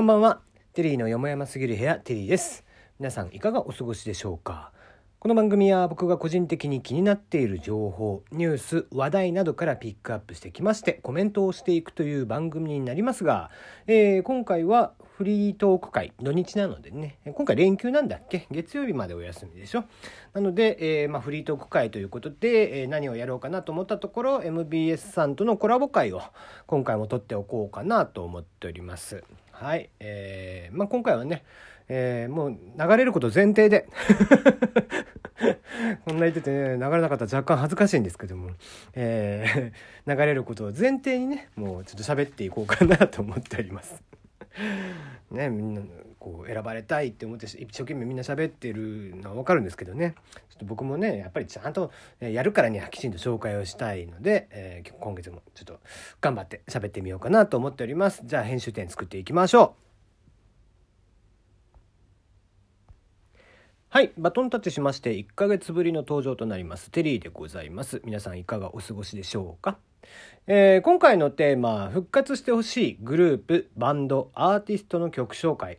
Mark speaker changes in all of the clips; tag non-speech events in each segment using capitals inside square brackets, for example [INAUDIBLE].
Speaker 1: こんばんは。テリーのよもやますぎる部屋、テリーです。皆さんいかがお過ごしでしょうか？この番組は僕が個人的に気になっている情報、ニュース、話題などからピックアップしてきましてコメントをしていくという番組になりますが、えー今回はフリートーク会、土日なのでね、今回連休なんだっけ？月曜日までお休みでしょ？なので、えーまあ、フリートーク会ということで、えー何をやろうかなと思ったところ MBS さんとのコラボ会を今回も撮っておこうかなと思っております。はい、えーまあ、今回はね、えーもう流れること前提で。[LAUGHS] こんな言っててね流れなかったら若干恥ずかしいんですけども、えー流れることを前提にねもうちょっと喋っていこうかなと思っております。ねみんなこう選ばれたいって思って一生懸命みんな喋ってるのは分かるんですけどね。ちょっと僕もねやっぱりちゃんとやるからにはきちんと紹介をしたいので、えー今月もちょっと頑張って喋ってみようかなと思っております。じゃあ編集点作っていきましょう。はい、バトンタッチしまして1ヶ月ぶりの登場となりますテリーでございます。皆さんいかがお過ごしでしょうか、えー今回のテーマ復活してほしいグループ、バンド、アーティストの曲紹介。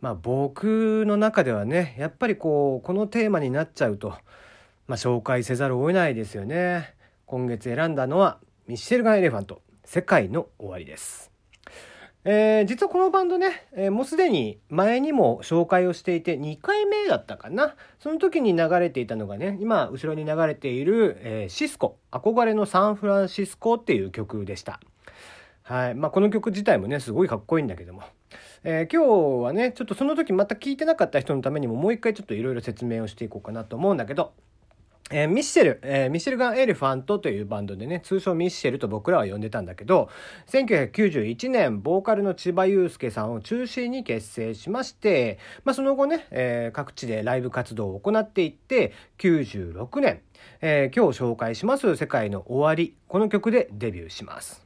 Speaker 1: まあ僕の中ではね、やっぱりこうこのテーマになっちゃうとまあ紹介せざるを得ないですよね。今月選んだのはミッシェルガンエレファント世界の終わりです。えー実はこのバンドね、えーもうすでに前にも紹介をしていて2回目だったかな。その時に流れていたのがね今後ろに流れている、えーシスコ。憧れのサンフランシスコっていう曲でした。はい。まあ、この曲自体もねすごいかっこいいんだけども、えー今日はねちょっとその時また聞いてなかった人のためにももう一回ちょっといろいろ説明をしていこうかなと思うんだけど。えーミッシェル、えーミッシェルガン・エレファントというバンドでね、通称ミッシェルと僕らは呼んでたんだけど、1991年、ボーカルの千葉祐介さんを中心に結成しまして、まあ、その後ね、えー各地でライブ活動を行っていって、96年、えー今日紹介します世界の終わり、この曲でデビューします。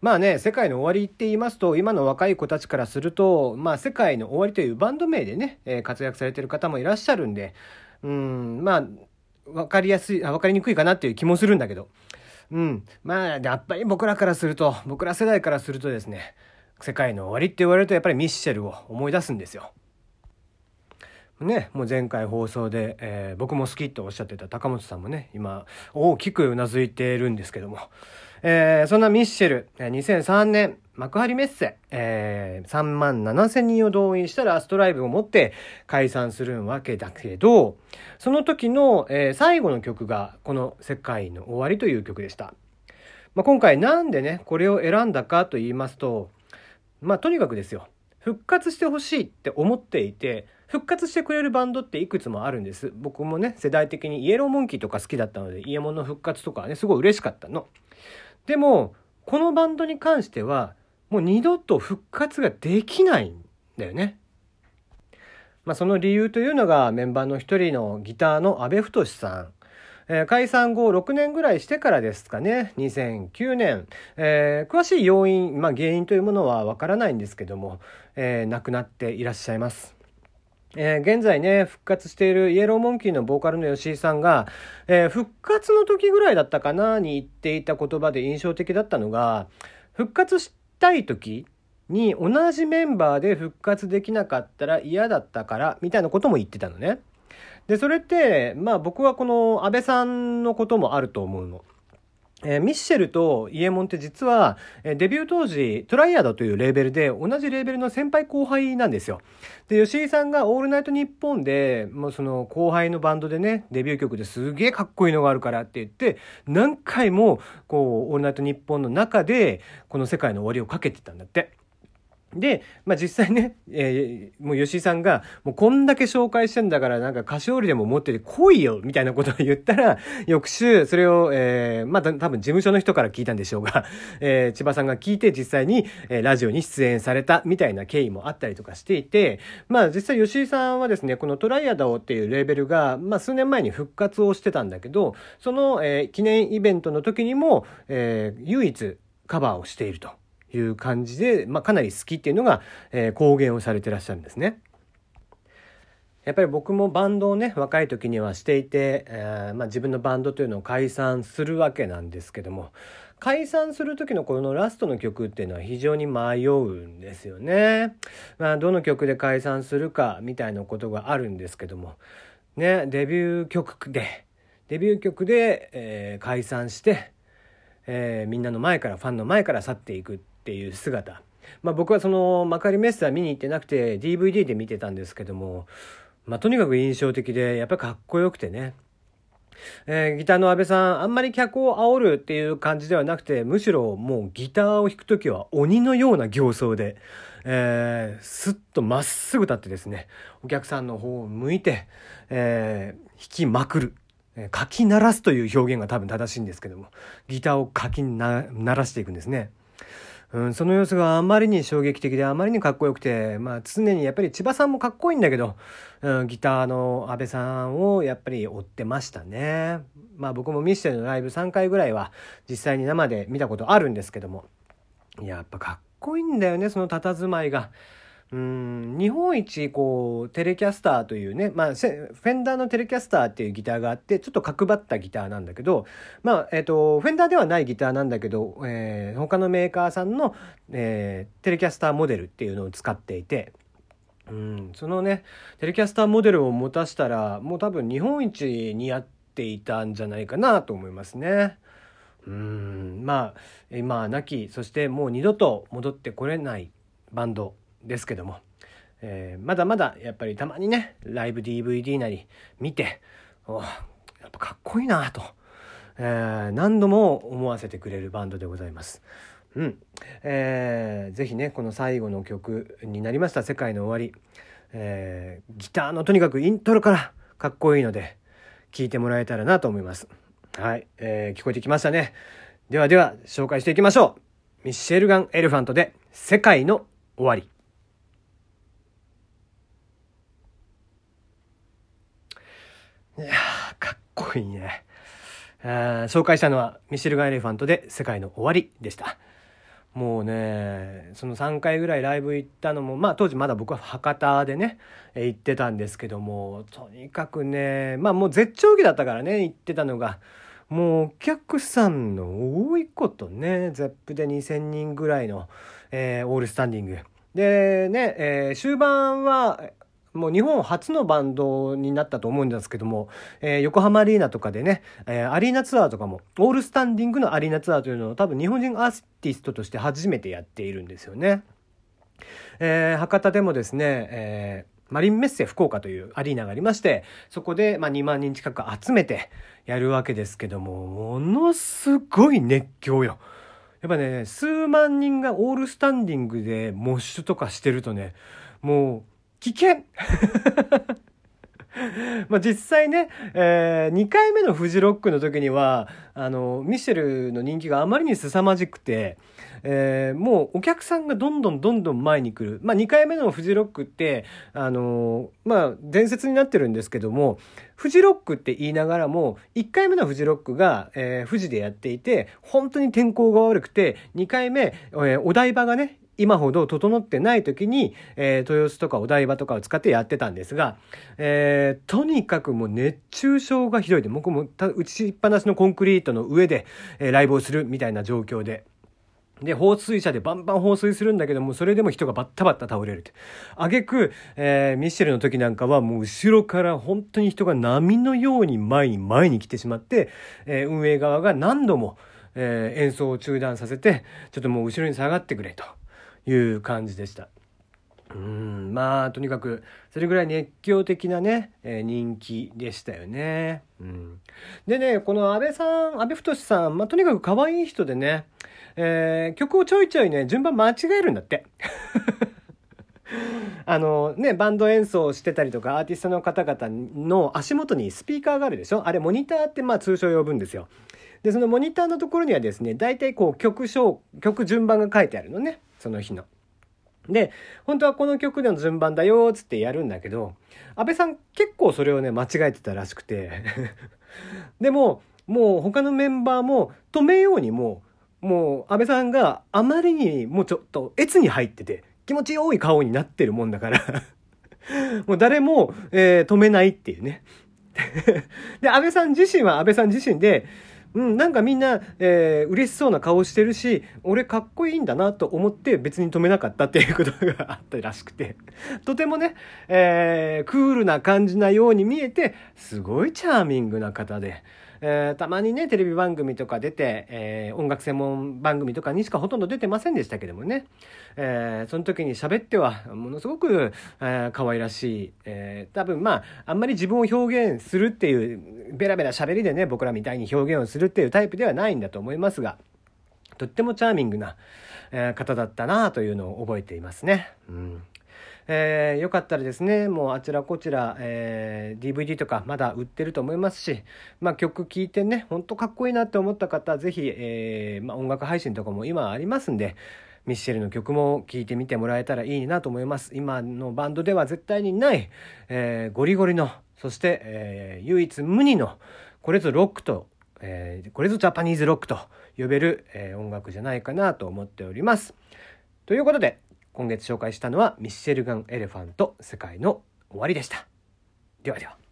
Speaker 1: まあね、世界の終わりって言いますと、今の若い子たちからすると、まあ、世界の終わりというバンド名でね、え活躍されてる方もいらっしゃるんで、うん、まあ、分かりやすい、あわかりにくいかなっていう気もするんだけど、うん、まあ、やっぱり僕らからすると、僕ら世代からするとですね、世界の終わりって言われると、やっぱりミッシェルを思い出すんですよ。ね、もう前回放送で、えー僕も好きっておっしゃってた高本さんもね今大きくうなずいているんですけども、えーそんなミッシェル2003年幕張メッセ、えー3万7千人を動員したラストライブをもって解散するわけだけどその時の、えー最後の曲がこの「世界の終わり」という曲でした。まあ、今回なんでねこれを選んだかと言いますとまあとにかくですよ復活してほしいって思っていて復活してくれるバンドっていくつもあるんです僕もね世代的にイエローモンキーとか好きだったのでイエモンの復活とかねすごい嬉しかったのでもこのバンドに関してはもう二度と復活ができないんだよね。まあその理由というのがメンバーの一人のギターの阿部太さん。えー解散後6年ぐらいしてからですかね。2009年、えー詳しい要因、まあ、原因というものはわからないんですけども、えー亡くなっていらっしゃいます。えー現在ね復活しているイエローモンキーのボーカルの吉井さんが、えー復活の時ぐらいだったかなに言っていた言葉で印象的だったのが復活したい時に同じメンバーで復活できなかったら嫌だったからみたいなことも言ってたのね。でそれってまあ僕はこの安倍さんのこともあると思うの。えーミッシェルとイエモンって実は、えーデビュー当時トライアドというレーベルで同じレーベルの先輩後輩なんですよ。で吉井さんが「オールナイトニッポン」でもうその後輩のバンドでねデビュー曲ですげえかっこいいのがあるからって言って何回もこう「オールナイトニッポン」の中でこの「世界の終わり」をかけてたんだって。で、まあ、実際ね、えーもう吉井さんが、もうこんだけ紹介してんだから、なんか菓子折りでも持ってて来いよみたいなことを言ったら、翌週、それを、えーまあ、た多分事務所の人から聞いたんでしょうが、[LAUGHS] えー千葉さんが聞いて実際に、えーラジオに出演されたみたいな経緯もあったりとかしていて、まあ、実際吉井さんはですね、このトライアダオっていうレーベルが、まあ、数年前に復活をしてたんだけど、その、えー記念イベントの時にも、えー唯一カバーをしていると。いう感じで、まあ、かなり好きっていうのが、えー公言をされてらっしゃるんですね。やっぱり僕もバンドをね若い時にはしていて、えーまあ、自分のバンドというのを解散するわけなんですけども解散する時のこのラストの曲っていうのは非常に迷うんですよね。まあ、どの曲で解散するかみたいなことがあるんですけどもねデビュー曲でデビュー曲で、えー、解散して、えー、みんなの前からファンの前から去っていくっていう姿。まあ、僕はその幕張メッセは見に行ってなくて DVD で見てたんですけども、まあ、とにかく印象的でやっぱりかっこよくてねえー、ギターの阿部さんあんまり客を煽るっていう感じではなくてむしろもうギターを弾く時は鬼のような形相で、えー、スッとまっすぐ立ってですねお客さんの方を向いて、えー、弾きまくる。かき鳴らすという表現が多分正しいんですけどもギターをかき鳴らしていくんですね。うん、その様子があまりに衝撃的であまりにかっこよくて、まあ、常にやっぱり千葉さんもかっこいいんだけど、うん、ギターの阿部さんをやっぱり追ってましたね。まあ僕もミッシェルのライブ3回ぐらいは実際に生で見たことあるんですけどもやっぱかっこいいんだよねその佇まいが。うん日本一こうテレキャスターというね、まあ、フェンダーのテレキャスターっていうギターがあってちょっと角張ったギターなんだけど、まあえーと、フェンダーではないギターなんだけど、えー、他のメーカーさんの、えー、テレキャスターモデルっていうのを使っていて。うん、そのねテレキャスターモデルを持たしたらもう多分日本一にやっていたんじゃないかなと思いますね。うんまあ今亡きそしてもう二度と戻ってこれないバンドですけども、えー、まだまだやっぱりたまにねライブ DVD なり見ておやっぱかっこいいなと、えー、何度も思わせてくれるバンドでございます。うんえー、ぜひねこの最後の曲になりました「世界の終わり」えー、ギターのとにかくイントロからかっこいいので聴いてもらえたらなと思います。はい、えー、聞こえてきましたね。ではでは紹介していきましょう。ミッシェルガン・エレファントで「世界の終わり」。いやかっこいいね。紹介したのはミシルガン・エレファントで「世界の終わり」でした。もうねその3回ぐらいライブ行ったのもまあ当時まだ僕は博多でね行ってたんですけどもとにかくねまあもう絶頂期だったからね行ってたのがもうお客さんの多いことねゼップで2,000人ぐらいの、えー、オールスタンディングでね、えー、終盤はもう日本初のバンドになったと思うんですけども、えー、横浜アリーナとかでね、えー、アリーナツアーとかも、オールスタンディングのアリーナツアーというのを多分日本人アーティストとして初めてやっているんですよね。えー、博多でもですね、えマリンメッセ福岡というアリーナがありまして、そこでま2万人近く集めてやるわけですけども、ものすごい熱狂よ。やっぱね、数万人がオールスタンディングでモッシュとかしてるとね、もう危険。[LAUGHS] まあ実際ね、えー、2回目のフジロックの時にはあのミシェルの人気があまりに凄まじくて、えー、もうお客さんがどんどんどんどん前に来る、まあ、2回目のフジロックってあのまあ伝説になってるんですけどもフジロックって言いながらも1回目のフジロックが、えー、富士でやっていて本当に天候が悪くて2回目、え、お台場がね今ほど整ってない時に、えー、豊洲とかお台場とかを使ってやってたんですが、えー、とにかくもう熱中症がひどいで僕も打ちっぱなしのコンクリートの上で、えー、ライブをするみたいな状況で。で、放水車でバンバン放水するんだけども、それでも人がバッタバッタ倒れるって。あげく、えー、ミッシェルの時なんかはもう後ろから本当に人が波のように前に前に来てしまって、えー、運営側が何度も、えー、演奏を中断させて、ちょっともう後ろに下がってくれと。いう感じでした。うんまあとにかくそれぐらい熱狂的なね、えー、人気でしたよね。うん、でねこの安倍さん安倍太さん、まあ、とにかく可愛い人でね、えー、曲をちょいちょいね順番間違えるんだって。[LAUGHS] あのね、バンド演奏してたりとかアーティストの方々の足元にスピーカーがあるでしょ？あれモニターってまあ通称呼ぶんですよ。でそのモニターのところにはですね大体こう曲章曲順番が書いてあるのね。その日の。で、本当はこの曲での順番だよっつってやるんだけど、安倍さん結構それをね、間違えてたらしくて。[LAUGHS] でも、もう他のメンバーも止めようにも、もう安倍さんがあまりにもうちょっと越に入ってて、気持ちよい顔になってるもんだから [LAUGHS] もう誰も、えー、止めないっていうね [LAUGHS] で、安倍さん自身は安倍さん自身で、うん、なんかみんな、えー、嬉しそうな顔してるし、俺かっこいいんだなと思って別に止めなかったっていうことがあったらしくて、[LAUGHS] とてもね、えー、クールな感じなように見えて、すごいチャーミングな方で、えー、たまにね、テレビ番組とか出て、えー、音楽専門番組とかにしかほとんど出てませんでしたけどもね、えー、その時に喋っては、ものすごく、えー、可愛らしい、えー、多分まあ、あんまり自分を表現するっていう、ベラベラ喋りでね、僕らみたいに表現をするっていうタイプではないんだと思いますが、とってもチャーミングな、えー、方だったなというのを覚えていますね。うん。えー、よかったらですね、もうあちらこちら、えー、DVD とかまだ売ってると思いますし、まあ、曲聴いてね、ほんとかっこいいなって思った方、ぜひ、えー、まあ、音楽配信とかも今ありますんで、ミッシェルの曲も聴いてみてもらえたらいいなと思います。今のバンドでは絶対にない、えー、ゴリゴリの、そして、えー、唯一無二の、これぞロックと、えー、これぞジャパニーズロックと呼べる、えー、音楽じゃないかなと思っております。ということで、今月紹介したのはミッシェルガン・エレファント世界の終わりでした。ではでは。